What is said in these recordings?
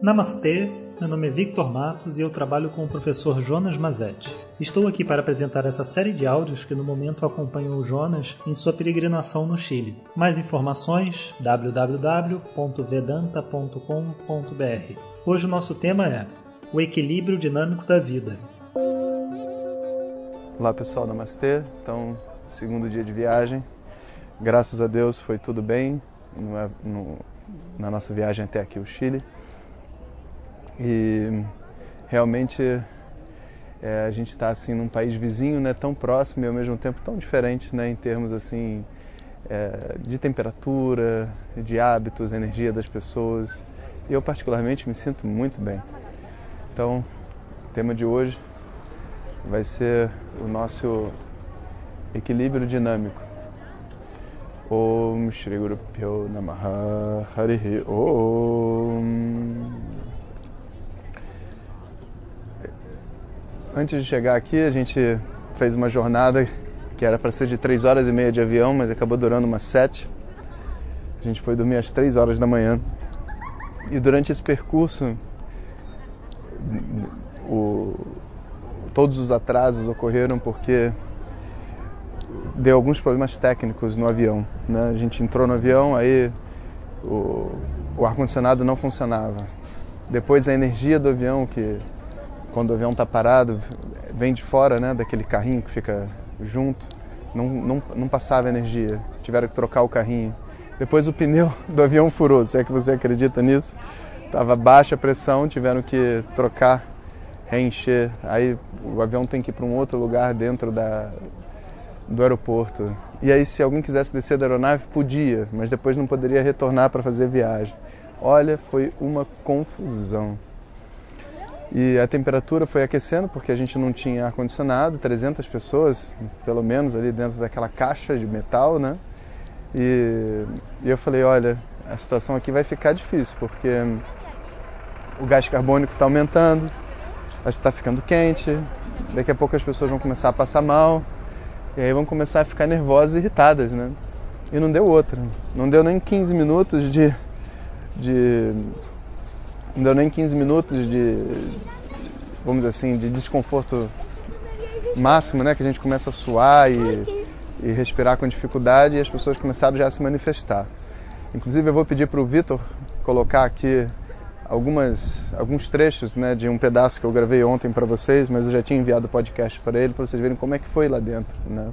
Namastê, meu nome é Victor Matos e eu trabalho com o professor Jonas Mazetti. Estou aqui para apresentar essa série de áudios que no momento acompanham o Jonas em sua peregrinação no Chile. Mais informações www.vedanta.com.br. Hoje o nosso tema é o equilíbrio dinâmico da vida. Olá pessoal, namastê. Então, segundo dia de viagem. Graças a Deus foi tudo bem na nossa viagem até aqui o Chile. E realmente é, a gente está assim num país vizinho, né, tão próximo e ao mesmo tempo tão diferente, né, em termos assim é, de temperatura, de hábitos, energia das pessoas. Eu particularmente me sinto muito bem. Então, o tema de hoje vai ser o nosso equilíbrio dinâmico. Om Shri Guru Pyo Namaha Harihi Om Antes de chegar aqui, a gente fez uma jornada que era para ser de três horas e meia de avião, mas acabou durando umas sete. A gente foi dormir às três horas da manhã. E durante esse percurso, o, todos os atrasos ocorreram porque deu alguns problemas técnicos no avião. Né? A gente entrou no avião, aí o, o ar-condicionado não funcionava. Depois a energia do avião, que quando o avião está parado, vem de fora, né, daquele carrinho que fica junto, não, não, não passava energia, tiveram que trocar o carrinho. Depois o pneu do avião furou, se é que você acredita nisso. Estava baixa pressão, tiveram que trocar, reencher. Aí o avião tem que ir para um outro lugar dentro da, do aeroporto. E aí se alguém quisesse descer da aeronave, podia, mas depois não poderia retornar para fazer viagem. Olha, foi uma confusão. E a temperatura foi aquecendo porque a gente não tinha ar-condicionado, 300 pessoas, pelo menos, ali dentro daquela caixa de metal, né? E, e eu falei: olha, a situação aqui vai ficar difícil porque o gás carbônico está aumentando, está ficando quente, daqui a pouco as pessoas vão começar a passar mal, e aí vão começar a ficar nervosas e irritadas, né? E não deu outra. Não deu nem 15 minutos de, de não deu nem 15 minutos de, vamos dizer assim, de desconforto máximo, né? Que a gente começa a suar e, e respirar com dificuldade e as pessoas começaram já a se manifestar. Inclusive eu vou pedir para o Vitor colocar aqui algumas, alguns trechos né, de um pedaço que eu gravei ontem para vocês, mas eu já tinha enviado o podcast para ele para vocês verem como é que foi lá dentro. Né?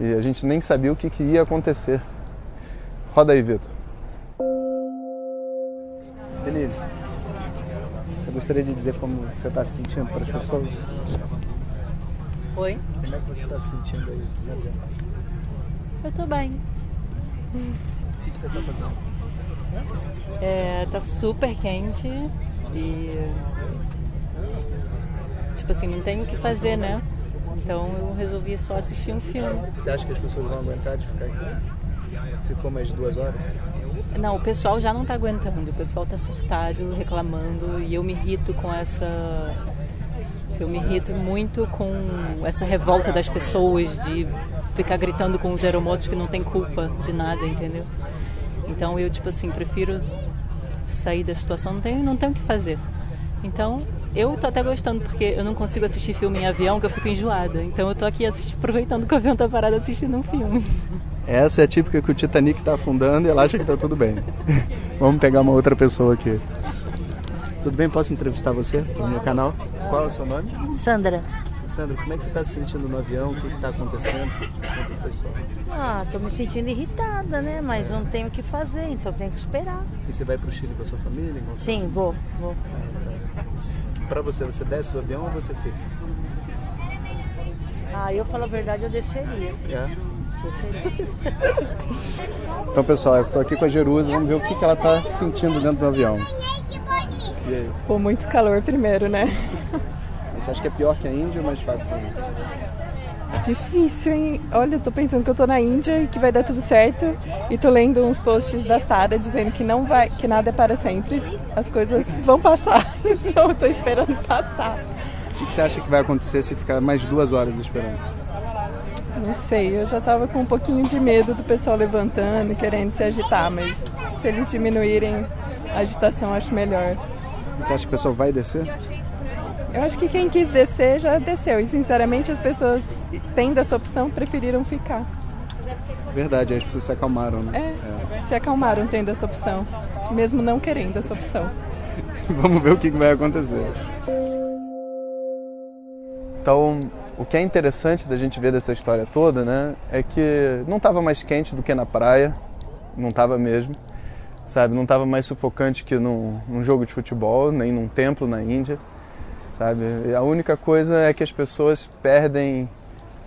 E a gente nem sabia o que, que ia acontecer. Roda aí, Vitor. Denise, você gostaria de dizer como você está se sentindo para as pessoas? Oi? Como é que você está se sentindo aí? Eu tô bem. O que, que você está fazendo? É, tá super quente e. Tipo assim, não tem o que fazer, né? Então eu resolvi só assistir um filme. Você acha que as pessoas vão aguentar de ficar aqui? Se for mais de duas horas? Não, o pessoal já não tá aguentando, o pessoal tá surtado, reclamando e eu me irrito com essa. Eu me irrito muito com essa revolta das pessoas de ficar gritando com os aeromotos que não tem culpa de nada, entendeu? Então eu, tipo assim, prefiro sair da situação, não tenho, não tenho o que fazer. Então eu tô até gostando, porque eu não consigo assistir filme em avião, que eu fico enjoada. Então eu tô aqui aproveitando que o avião tá parado assistindo um filme. Essa é a típica que o Titanic está afundando e ela acha que está tudo bem. Vamos pegar uma outra pessoa aqui. Tudo bem? Posso entrevistar você no meu canal? Qual é o seu nome? Sandra. Sandra, como é que você está se sentindo no avião? O que está acontecendo? Ah, tô me sentindo irritada, né? Mas não tenho o que fazer, então tenho que esperar. E você vai para o Chile com a sua família? Sim, vou, vou. Para você, você desce do avião ou você fica? Ah, eu falo a verdade, eu desceria. É. Então, pessoal, estou aqui com a Jerusa. Vamos ver o que, que ela está sentindo dentro do avião. E aí? Pô, muito calor primeiro, né? Você acha que é pior que a Índia ou mais fácil que a Índia? Difícil, hein? Olha, eu tô pensando que eu tô na Índia e que vai dar tudo certo. E tô lendo uns posts da Sara dizendo que não vai, que nada é para sempre. As coisas vão passar. Então eu tô esperando passar. O que você acha que vai acontecer se ficar mais duas horas esperando? Não sei, eu já tava com um pouquinho de medo do pessoal levantando, querendo se agitar, mas se eles diminuírem a agitação, acho melhor. Você acha que o pessoal vai descer? Eu acho que quem quis descer já desceu. E sinceramente as pessoas, tendo essa opção, preferiram ficar. Verdade, as pessoas se acalmaram, né? É, é. se acalmaram tendo essa opção, mesmo não querendo essa opção. Vamos ver o que vai acontecer. Então, o que é interessante da gente ver dessa história toda, né, é que não estava mais quente do que na praia, não estava mesmo, sabe? Não estava mais sufocante que num, num, jogo de futebol, nem num templo na Índia, sabe? E a única coisa é que as pessoas perdem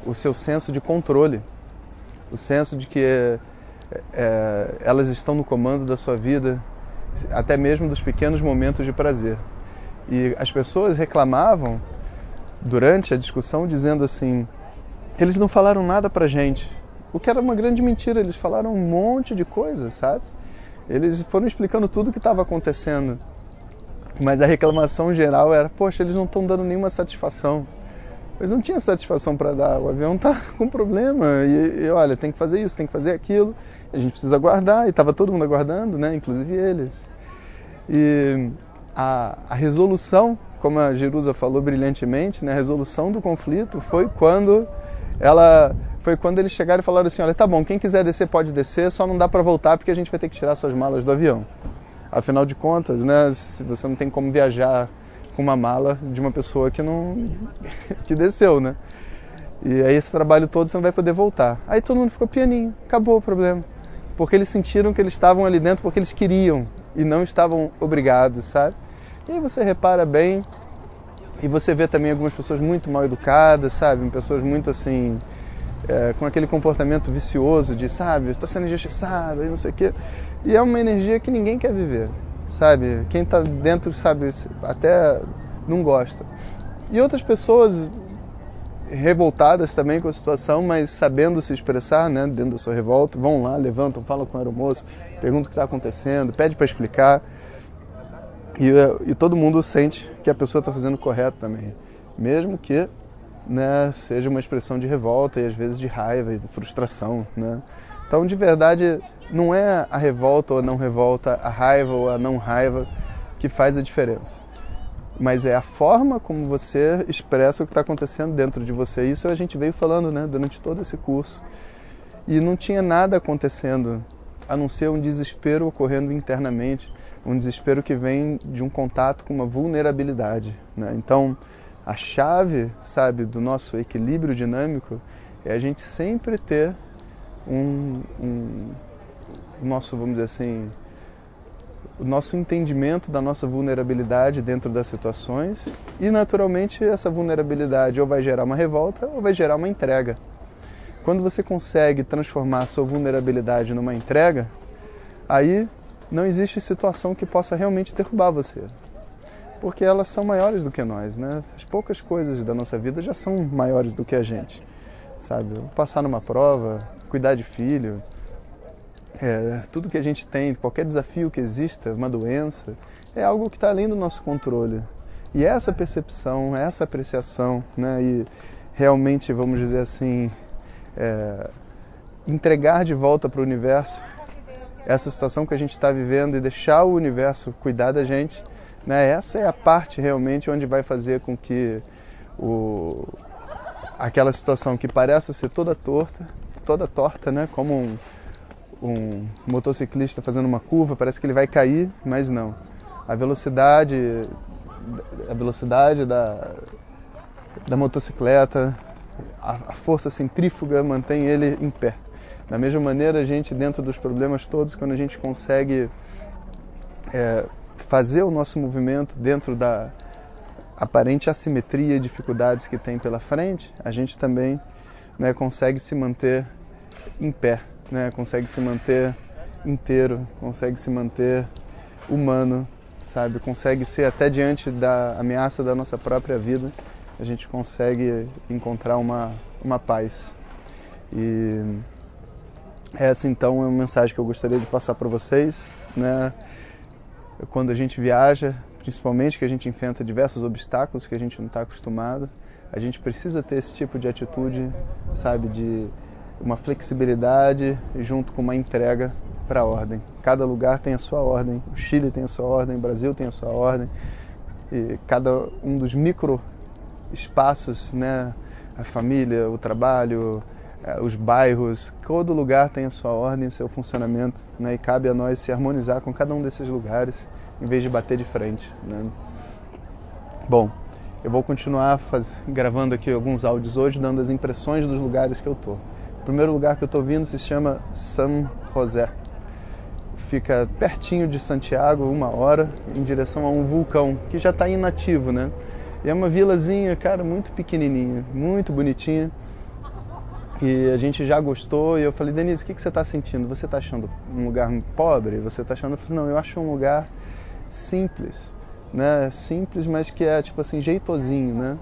o seu senso de controle, o senso de que é, elas estão no comando da sua vida, até mesmo dos pequenos momentos de prazer. E as pessoas reclamavam durante a discussão dizendo assim: eles não falaram nada pra gente. O que era uma grande mentira, eles falaram um monte de coisas, sabe? Eles foram explicando tudo o que estava acontecendo. Mas a reclamação geral era: poxa, eles não estão dando nenhuma satisfação. Eles não tinham satisfação para dar. O avião tá com problema. E, e, olha, tem que fazer isso, tem que fazer aquilo. A gente precisa aguardar. E estava todo mundo aguardando, né? Inclusive eles. E a, a resolução como a Jerusa falou brilhantemente, né, a resolução do conflito foi quando ela foi quando eles chegaram e falaram assim, olha, tá bom, quem quiser descer pode descer, só não dá para voltar porque a gente vai ter que tirar suas malas do avião. Afinal de contas, né, você não tem como viajar com uma mala de uma pessoa que não que desceu, né? E aí esse trabalho todo você não vai poder voltar. Aí todo mundo ficou pianinho, acabou o problema. Porque eles sentiram que eles estavam ali dentro porque eles queriam e não estavam obrigados, sabe? E aí você repara bem e você vê também algumas pessoas muito mal educadas, sabe? Pessoas muito assim, é, com aquele comportamento vicioso de, sabe, estou sendo injustiçado e não sei o quê. E é uma energia que ninguém quer viver, sabe? Quem está dentro, sabe, até não gosta. E outras pessoas revoltadas também com a situação, mas sabendo se expressar, né, dentro da sua revolta, vão lá, levantam, falam com o aeromoço, perguntam o que está acontecendo, pede para explicar. E, e todo mundo sente que a pessoa está fazendo correto também, mesmo que né, seja uma expressão de revolta e às vezes de raiva e de frustração. Né? Então, de verdade, não é a revolta ou a não revolta, a raiva ou a não raiva que faz a diferença. Mas é a forma como você expressa o que está acontecendo dentro de você. Isso a gente veio falando né, durante todo esse curso. E não tinha nada acontecendo, a não ser um desespero ocorrendo internamente um desespero que vem de um contato com uma vulnerabilidade. Né? Então, a chave, sabe, do nosso equilíbrio dinâmico é a gente sempre ter um, um nosso, vamos dizer assim, o nosso entendimento da nossa vulnerabilidade dentro das situações e naturalmente essa vulnerabilidade ou vai gerar uma revolta ou vai gerar uma entrega. Quando você consegue transformar a sua vulnerabilidade numa entrega, aí não existe situação que possa realmente derrubar você. Porque elas são maiores do que nós, né? As poucas coisas da nossa vida já são maiores do que a gente, sabe? Passar numa prova, cuidar de filho, é, tudo que a gente tem, qualquer desafio que exista, uma doença, é algo que está além do nosso controle. E essa percepção, essa apreciação, né? E realmente, vamos dizer assim, é, entregar de volta para o universo essa situação que a gente está vivendo e deixar o universo cuidar da gente, né? Essa é a parte realmente onde vai fazer com que o, aquela situação que parece ser toda torta, toda torta, né? Como um, um motociclista fazendo uma curva, parece que ele vai cair, mas não. A velocidade, a velocidade da, da motocicleta, a, a força centrífuga mantém ele em pé. Da mesma maneira, a gente, dentro dos problemas todos, quando a gente consegue é, fazer o nosso movimento dentro da aparente assimetria e dificuldades que tem pela frente, a gente também né, consegue se manter em pé, né, consegue se manter inteiro, consegue se manter humano, sabe? Consegue ser até diante da ameaça da nossa própria vida, a gente consegue encontrar uma, uma paz. E essa então é uma mensagem que eu gostaria de passar para vocês, né? Quando a gente viaja, principalmente que a gente enfrenta diversos obstáculos que a gente não está acostumado, a gente precisa ter esse tipo de atitude, sabe, de uma flexibilidade junto com uma entrega para a ordem. Cada lugar tem a sua ordem. O Chile tem a sua ordem, o Brasil tem a sua ordem. E cada um dos micro espaços, né, a família, o trabalho, os bairros, todo lugar tem a sua ordem, o seu funcionamento, né, e cabe a nós se harmonizar com cada um desses lugares, em vez de bater de frente. Né. Bom, eu vou continuar faz... gravando aqui alguns áudios hoje, dando as impressões dos lugares que eu tô. O primeiro lugar que eu estou vindo se chama San José. Fica pertinho de Santiago, uma hora, em direção a um vulcão que já está inativo, né? E é uma vilazinha, cara, muito pequenininha, muito bonitinha. E a gente já gostou. E eu falei, Denise, o que, que você está sentindo? Você está achando um lugar pobre? Você está achando? Eu falei, não, eu acho um lugar simples, né? Simples, mas que é tipo assim jeitosinho, né?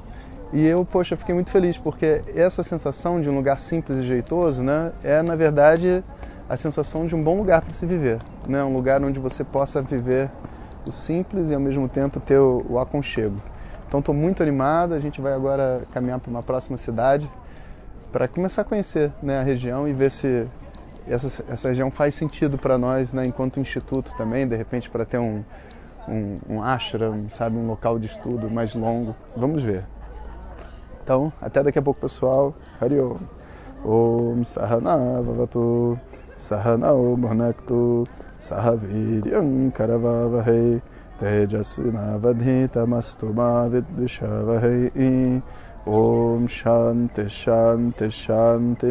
E eu, poxa, fiquei muito feliz porque essa sensação de um lugar simples e jeitoso, né, é na verdade a sensação de um bom lugar para se viver, né, um lugar onde você possa viver o simples e ao mesmo tempo ter o, o aconchego. Então estou muito animado, a gente vai agora caminhar para uma próxima cidade para começar a conhecer né, a região e ver se essa, essa região faz sentido para nós, né, enquanto instituto também, de repente para ter um, um, um ashram, sabe, um local de estudo mais longo. Vamos ver. Então, até daqui a pouco, pessoal. Hariom. Om Sahana Vavatu Bhunaktu Sahaviryam Om Shanti Shanti Shanti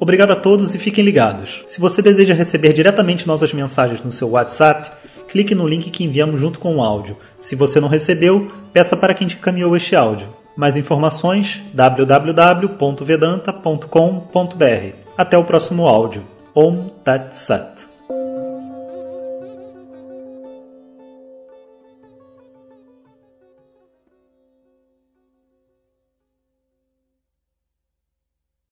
Obrigado a todos e fiquem ligados. Se você deseja receber diretamente nossas mensagens no seu WhatsApp, clique no link que enviamos junto com o áudio. Se você não recebeu, peça para quem te encaminhou este áudio. Mais informações www.vedanta.com.br. Até o próximo áudio. Om Tat Sat.